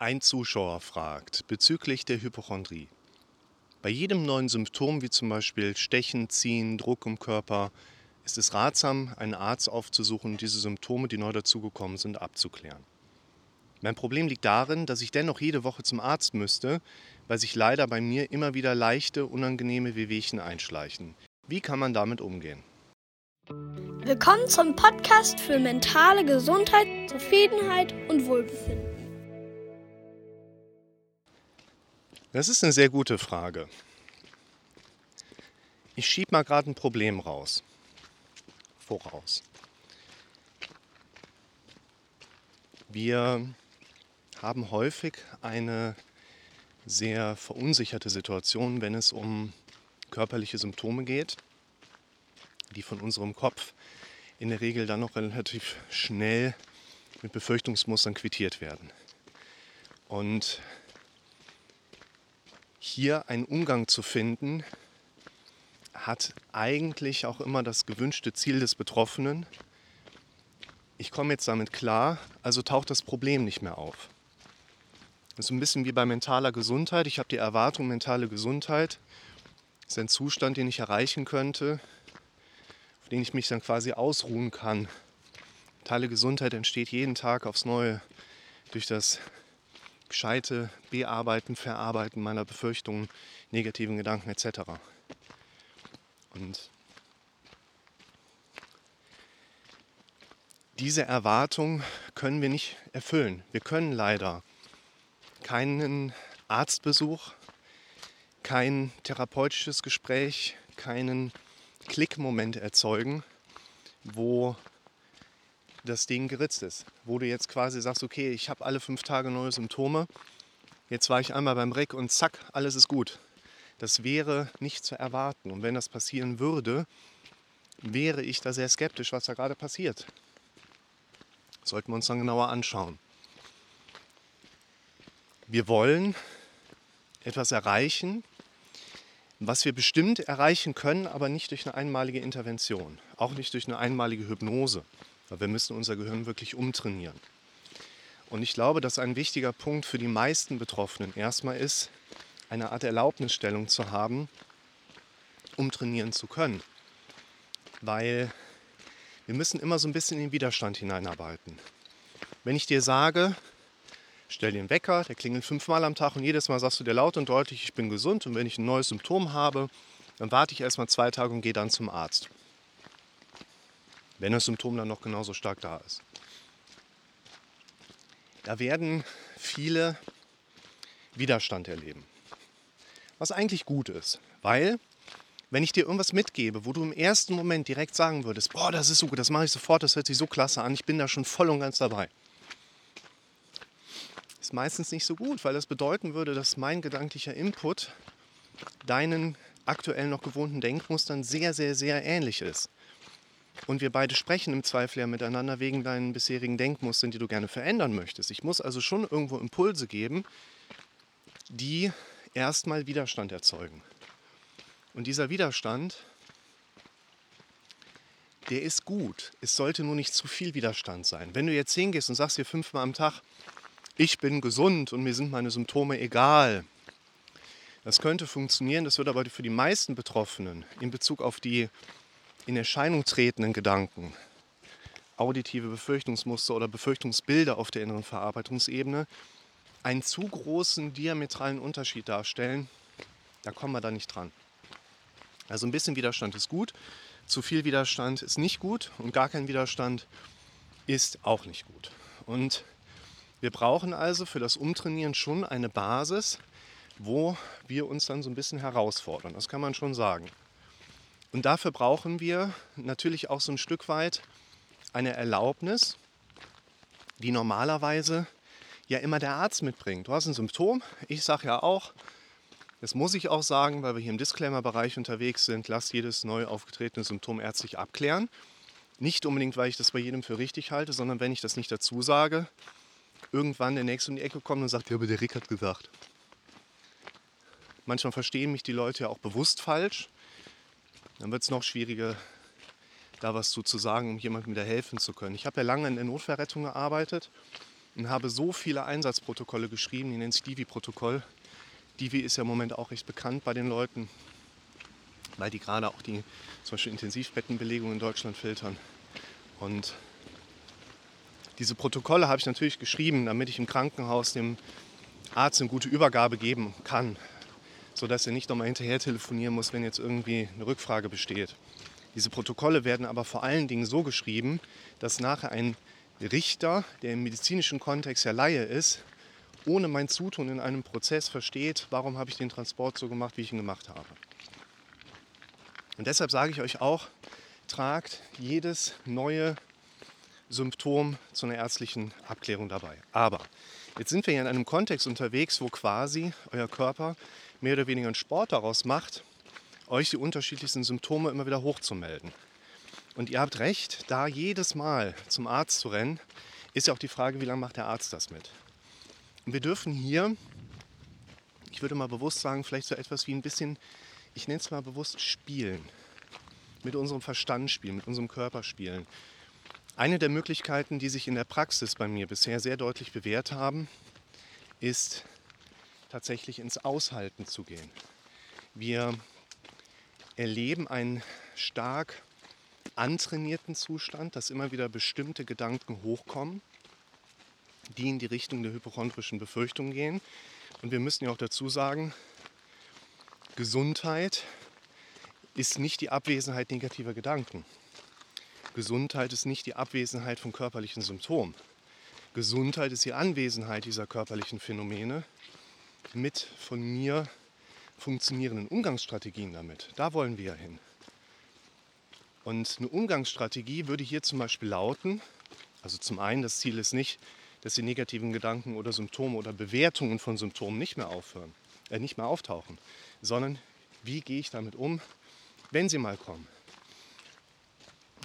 Ein Zuschauer fragt bezüglich der Hypochondrie. Bei jedem neuen Symptom, wie zum Beispiel Stechen, Ziehen, Druck im Körper, ist es ratsam, einen Arzt aufzusuchen und diese Symptome, die neu dazugekommen sind, abzuklären. Mein Problem liegt darin, dass ich dennoch jede Woche zum Arzt müsste, weil sich leider bei mir immer wieder leichte, unangenehme Wehwehchen einschleichen. Wie kann man damit umgehen? Willkommen zum Podcast für mentale Gesundheit, Zufriedenheit und Wohlbefinden. Das ist eine sehr gute Frage. Ich schiebe mal gerade ein Problem raus. Voraus. Wir haben häufig eine sehr verunsicherte Situation, wenn es um körperliche Symptome geht, die von unserem Kopf in der Regel dann noch relativ schnell mit Befürchtungsmustern quittiert werden. Und hier einen Umgang zu finden, hat eigentlich auch immer das gewünschte Ziel des Betroffenen. Ich komme jetzt damit klar, also taucht das Problem nicht mehr auf. Das ist ein bisschen wie bei mentaler Gesundheit. Ich habe die Erwartung, mentale Gesundheit ist ein Zustand, den ich erreichen könnte, auf den ich mich dann quasi ausruhen kann. Mentale Gesundheit entsteht jeden Tag aufs Neue durch das gescheite Bearbeiten, Verarbeiten meiner Befürchtungen, negativen Gedanken etc. Und diese Erwartung können wir nicht erfüllen. Wir können leider keinen Arztbesuch, kein therapeutisches Gespräch, keinen Klickmoment erzeugen, wo das Ding geritzt ist. Wo du jetzt quasi sagst, okay, ich habe alle fünf Tage neue Symptome, jetzt war ich einmal beim Reck und zack, alles ist gut. Das wäre nicht zu erwarten. Und wenn das passieren würde, wäre ich da sehr skeptisch, was da gerade passiert. sollten wir uns dann genauer anschauen. Wir wollen etwas erreichen, was wir bestimmt erreichen können, aber nicht durch eine einmalige Intervention, auch nicht durch eine einmalige Hypnose. Weil wir müssen unser Gehirn wirklich umtrainieren. Und ich glaube, dass ein wichtiger Punkt für die meisten Betroffenen erstmal ist, eine Art Erlaubnisstellung zu haben, um trainieren zu können. Weil wir müssen immer so ein bisschen in den Widerstand hineinarbeiten. Wenn ich dir sage, stell einen Wecker, der klingelt fünfmal am Tag und jedes Mal sagst du dir laut und deutlich, ich bin gesund und wenn ich ein neues Symptom habe, dann warte ich erstmal zwei Tage und gehe dann zum Arzt wenn das Symptom dann noch genauso stark da ist. Da werden viele Widerstand erleben. Was eigentlich gut ist, weil wenn ich dir irgendwas mitgebe, wo du im ersten Moment direkt sagen würdest, boah, das ist so gut, das mache ich sofort, das hört sich so klasse an, ich bin da schon voll und ganz dabei. Ist meistens nicht so gut, weil das bedeuten würde, dass mein gedanklicher Input deinen aktuell noch gewohnten Denkmustern sehr, sehr, sehr ähnlich ist. Und wir beide sprechen im Zweifel ja miteinander wegen deinen bisherigen Denkmustern, die du gerne verändern möchtest. Ich muss also schon irgendwo Impulse geben, die erstmal Widerstand erzeugen. Und dieser Widerstand, der ist gut. Es sollte nur nicht zu viel Widerstand sein. Wenn du jetzt hingehst und sagst dir fünfmal am Tag, ich bin gesund und mir sind meine Symptome egal. Das könnte funktionieren, das wird aber für die meisten Betroffenen in Bezug auf die in Erscheinung tretenden Gedanken, auditive Befürchtungsmuster oder Befürchtungsbilder auf der inneren Verarbeitungsebene einen zu großen diametralen Unterschied darstellen, da kommen wir da nicht dran. Also ein bisschen Widerstand ist gut, zu viel Widerstand ist nicht gut und gar kein Widerstand ist auch nicht gut. Und wir brauchen also für das Umtrainieren schon eine Basis, wo wir uns dann so ein bisschen herausfordern. Das kann man schon sagen. Und dafür brauchen wir natürlich auch so ein Stück weit eine Erlaubnis, die normalerweise ja immer der Arzt mitbringt. Du hast ein Symptom, ich sage ja auch, das muss ich auch sagen, weil wir hier im Disclaimer-Bereich unterwegs sind, lass jedes neu aufgetretene Symptom ärztlich abklären. Nicht unbedingt, weil ich das bei jedem für richtig halte, sondern wenn ich das nicht dazu sage, irgendwann der Nächste um die Ecke kommt und sagt, ja, aber der Rick hat gesagt. Manchmal verstehen mich die Leute ja auch bewusst falsch dann wird es noch schwieriger, da was zu, sagen, um jemandem wieder helfen zu können. Ich habe ja lange in der Notfallrettung gearbeitet und habe so viele Einsatzprotokolle geschrieben, die nennt sich Divi-Protokoll. Divi ist ja im Moment auch recht bekannt bei den Leuten, weil die gerade auch die zum Beispiel Intensivbettenbelegung in Deutschland filtern. Und diese Protokolle habe ich natürlich geschrieben, damit ich im Krankenhaus dem Arzt eine gute Übergabe geben kann, sodass er nicht nochmal hinterher telefonieren muss, wenn jetzt irgendwie eine Rückfrage besteht. Diese Protokolle werden aber vor allen Dingen so geschrieben, dass nachher ein Richter, der im medizinischen Kontext ja Laie ist, ohne mein Zutun in einem Prozess versteht, warum habe ich den Transport so gemacht, wie ich ihn gemacht habe. Und deshalb sage ich euch auch, tragt jedes neue Symptom zu einer ärztlichen Abklärung dabei. Aber jetzt sind wir ja in einem Kontext unterwegs, wo quasi euer Körper mehr oder weniger einen Sport daraus macht, euch die unterschiedlichsten Symptome immer wieder hochzumelden. Und ihr habt recht, da jedes Mal zum Arzt zu rennen, ist ja auch die Frage, wie lange macht der Arzt das mit. Und wir dürfen hier, ich würde mal bewusst sagen, vielleicht so etwas wie ein bisschen, ich nenne es mal bewusst spielen. Mit unserem Verstand spielen, mit unserem Körper spielen. Eine der Möglichkeiten, die sich in der Praxis bei mir bisher sehr deutlich bewährt haben, ist tatsächlich ins Aushalten zu gehen. Wir erleben einen stark antrainierten Zustand, dass immer wieder bestimmte Gedanken hochkommen, die in die Richtung der hypochondrischen Befürchtung gehen. Und wir müssen ja auch dazu sagen, Gesundheit ist nicht die Abwesenheit negativer Gedanken. Gesundheit ist nicht die Abwesenheit von körperlichen Symptomen. Gesundheit ist die Anwesenheit dieser körperlichen Phänomene mit von mir funktionierenden Umgangsstrategien damit. Da wollen wir ja hin. Und eine Umgangsstrategie würde hier zum Beispiel lauten, also zum einen, das Ziel ist nicht, dass die negativen Gedanken oder Symptome oder Bewertungen von Symptomen nicht mehr aufhören, äh, nicht mehr auftauchen, sondern wie gehe ich damit um, wenn sie mal kommen.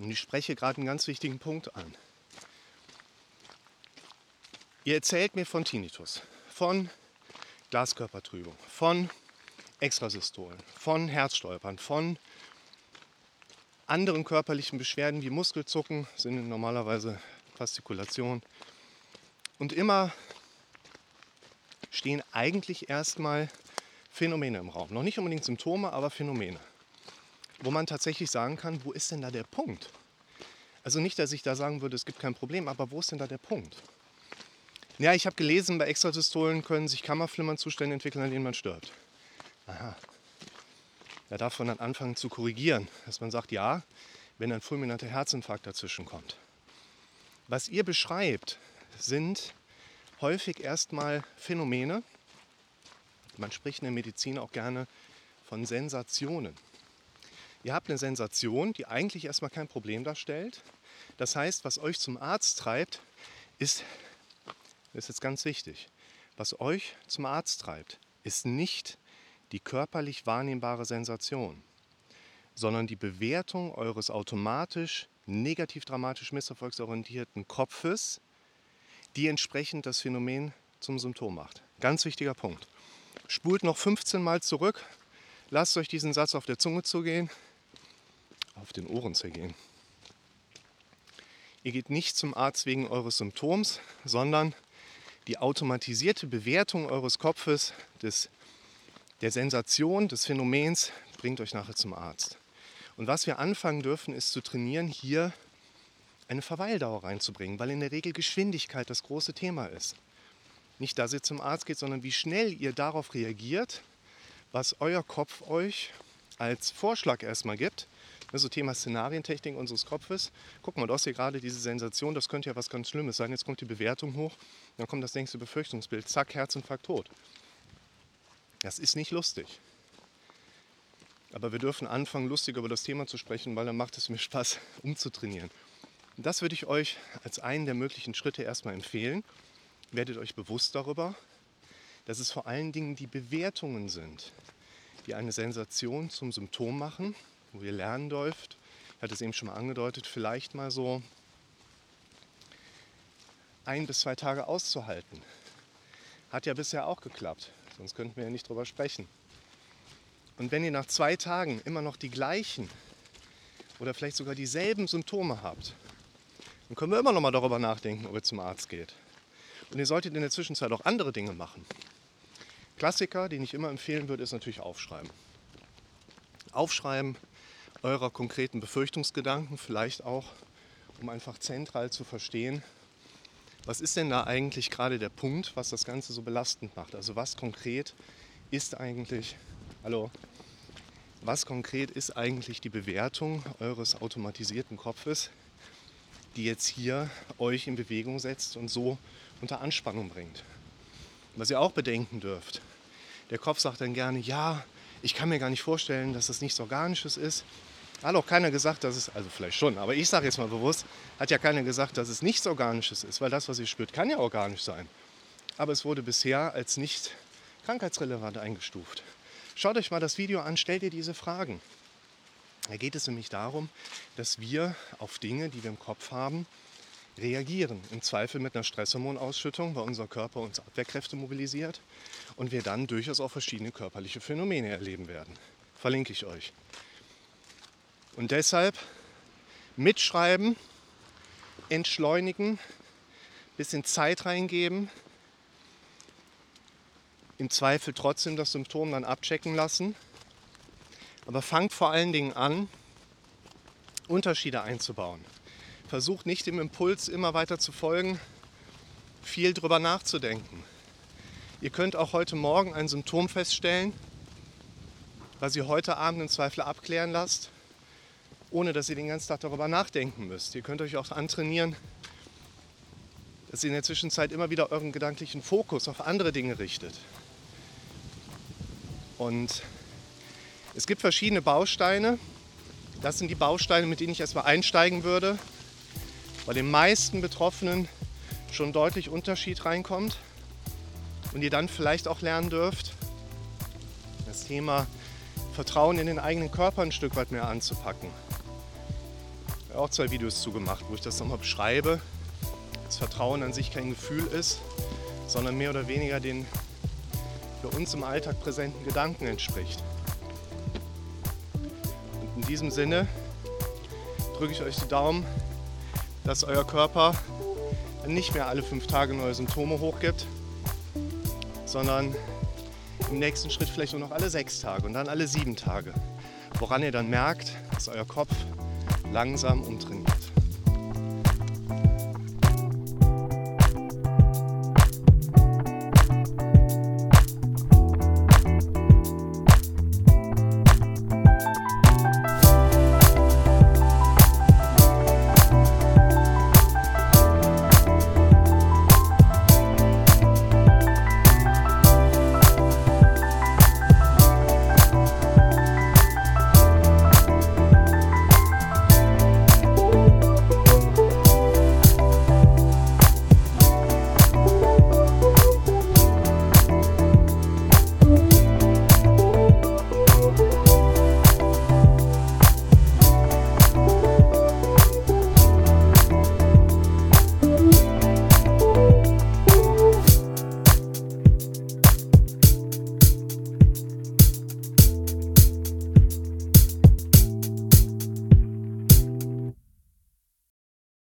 Und ich spreche gerade einen ganz wichtigen Punkt an. Ihr erzählt mir von Tinnitus, von Glaskörpertrübung, von Extrasystolen, von Herzstolpern, von anderen körperlichen Beschwerden wie Muskelzucken, sind normalerweise Faszikulation. Und immer stehen eigentlich erstmal Phänomene im Raum. Noch nicht unbedingt Symptome, aber Phänomene. Wo man tatsächlich sagen kann, wo ist denn da der Punkt? Also nicht, dass ich da sagen würde, es gibt kein Problem, aber wo ist denn da der Punkt? Ja, ich habe gelesen, bei Extrasystolen können sich Kammerflimmern-Zustände entwickeln, an denen man stirbt. Aha. Da darf man dann anfangen zu korrigieren, dass man sagt, ja, wenn ein fulminanter Herzinfarkt dazwischen kommt. Was ihr beschreibt, sind häufig erstmal Phänomene. Man spricht in der Medizin auch gerne von Sensationen. Ihr habt eine Sensation, die eigentlich erstmal kein Problem darstellt. Das heißt, was euch zum Arzt treibt, ist, ist jetzt ganz wichtig, was euch zum Arzt treibt, ist nicht die körperlich wahrnehmbare Sensation, sondern die Bewertung eures automatisch negativ dramatisch misserfolgsorientierten Kopfes, die entsprechend das Phänomen zum Symptom macht. Ganz wichtiger Punkt. Spult noch 15 Mal zurück, lasst euch diesen Satz auf der Zunge zugehen, auf den Ohren zergehen. Ihr geht nicht zum Arzt wegen eures Symptoms, sondern die automatisierte Bewertung eures Kopfes, des, der Sensation, des Phänomens bringt euch nachher zum Arzt. Und was wir anfangen dürfen, ist zu trainieren, hier eine Verweildauer reinzubringen, weil in der Regel Geschwindigkeit das große Thema ist. Nicht, dass ihr zum Arzt geht, sondern wie schnell ihr darauf reagiert, was euer Kopf euch als Vorschlag erstmal gibt. Das ist so Thema Szenarientechnik unseres Kopfes. Guck mal, du hast hier gerade diese Sensation, das könnte ja was ganz Schlimmes sein. Jetzt kommt die Bewertung hoch, dann kommt das nächste Befürchtungsbild. Zack, Herzinfarkt tot. Das ist nicht lustig. Aber wir dürfen anfangen, lustig über das Thema zu sprechen, weil dann macht es mir Spaß, umzutrainieren. Das würde ich euch als einen der möglichen Schritte erstmal empfehlen. Werdet euch bewusst darüber, dass es vor allen Dingen die Bewertungen sind, die eine Sensation zum Symptom machen, wo ihr lernen dürft. Ich hatte es eben schon mal angedeutet, vielleicht mal so ein bis zwei Tage auszuhalten. Hat ja bisher auch geklappt, sonst könnten wir ja nicht drüber sprechen. Und wenn ihr nach zwei Tagen immer noch die gleichen oder vielleicht sogar dieselben Symptome habt, dann können wir immer noch mal darüber nachdenken, ob ihr zum Arzt geht. Und ihr solltet in der Zwischenzeit auch andere Dinge machen. Klassiker, den ich immer empfehlen würde, ist natürlich aufschreiben. Aufschreiben eurer konkreten Befürchtungsgedanken, vielleicht auch, um einfach zentral zu verstehen, was ist denn da eigentlich gerade der Punkt, was das Ganze so belastend macht? Also was konkret ist eigentlich, hallo, was konkret ist eigentlich die Bewertung eures automatisierten Kopfes, die jetzt hier euch in Bewegung setzt und so unter Anspannung bringt? Was ihr auch bedenken dürft, der Kopf sagt dann gerne, ja, ich kann mir gar nicht vorstellen, dass das nichts Organisches ist. Hat auch keiner gesagt, dass es, also vielleicht schon, aber ich sage jetzt mal bewusst, hat ja keiner gesagt, dass es nichts Organisches ist, weil das, was ihr spürt, kann ja organisch sein. Aber es wurde bisher als nicht krankheitsrelevant eingestuft. Schaut euch mal das Video an, stellt ihr diese Fragen. Da geht es nämlich darum, dass wir auf Dinge, die wir im Kopf haben, reagieren. Im Zweifel mit einer Stresshormonausschüttung, weil unser Körper uns Abwehrkräfte mobilisiert und wir dann durchaus auch verschiedene körperliche Phänomene erleben werden. Verlinke ich euch. Und deshalb mitschreiben, entschleunigen, bisschen Zeit reingeben, im Zweifel trotzdem das Symptom dann abchecken lassen. Aber fangt vor allen Dingen an, Unterschiede einzubauen. Versucht nicht dem Impuls immer weiter zu folgen, viel drüber nachzudenken. Ihr könnt auch heute Morgen ein Symptom feststellen, was ihr heute Abend im Zweifel abklären lasst ohne dass ihr den ganzen Tag darüber nachdenken müsst. Ihr könnt euch auch antrainieren, dass ihr in der Zwischenzeit immer wieder euren gedanklichen Fokus auf andere Dinge richtet. Und es gibt verschiedene Bausteine. Das sind die Bausteine, mit denen ich erstmal einsteigen würde, bei den meisten Betroffenen schon deutlich Unterschied reinkommt und ihr dann vielleicht auch lernen dürft, das Thema Vertrauen in den eigenen Körper ein Stück weit mehr anzupacken auch zwei Videos zugemacht, wo ich das nochmal beschreibe, dass Vertrauen an sich kein Gefühl ist, sondern mehr oder weniger den für uns im Alltag präsenten Gedanken entspricht. Und in diesem Sinne drücke ich euch die Daumen, dass euer Körper nicht mehr alle fünf Tage neue Symptome hochgibt, sondern im nächsten Schritt vielleicht nur noch alle sechs Tage und dann alle sieben Tage. Woran ihr dann merkt, dass euer Kopf langsam umtrainiert.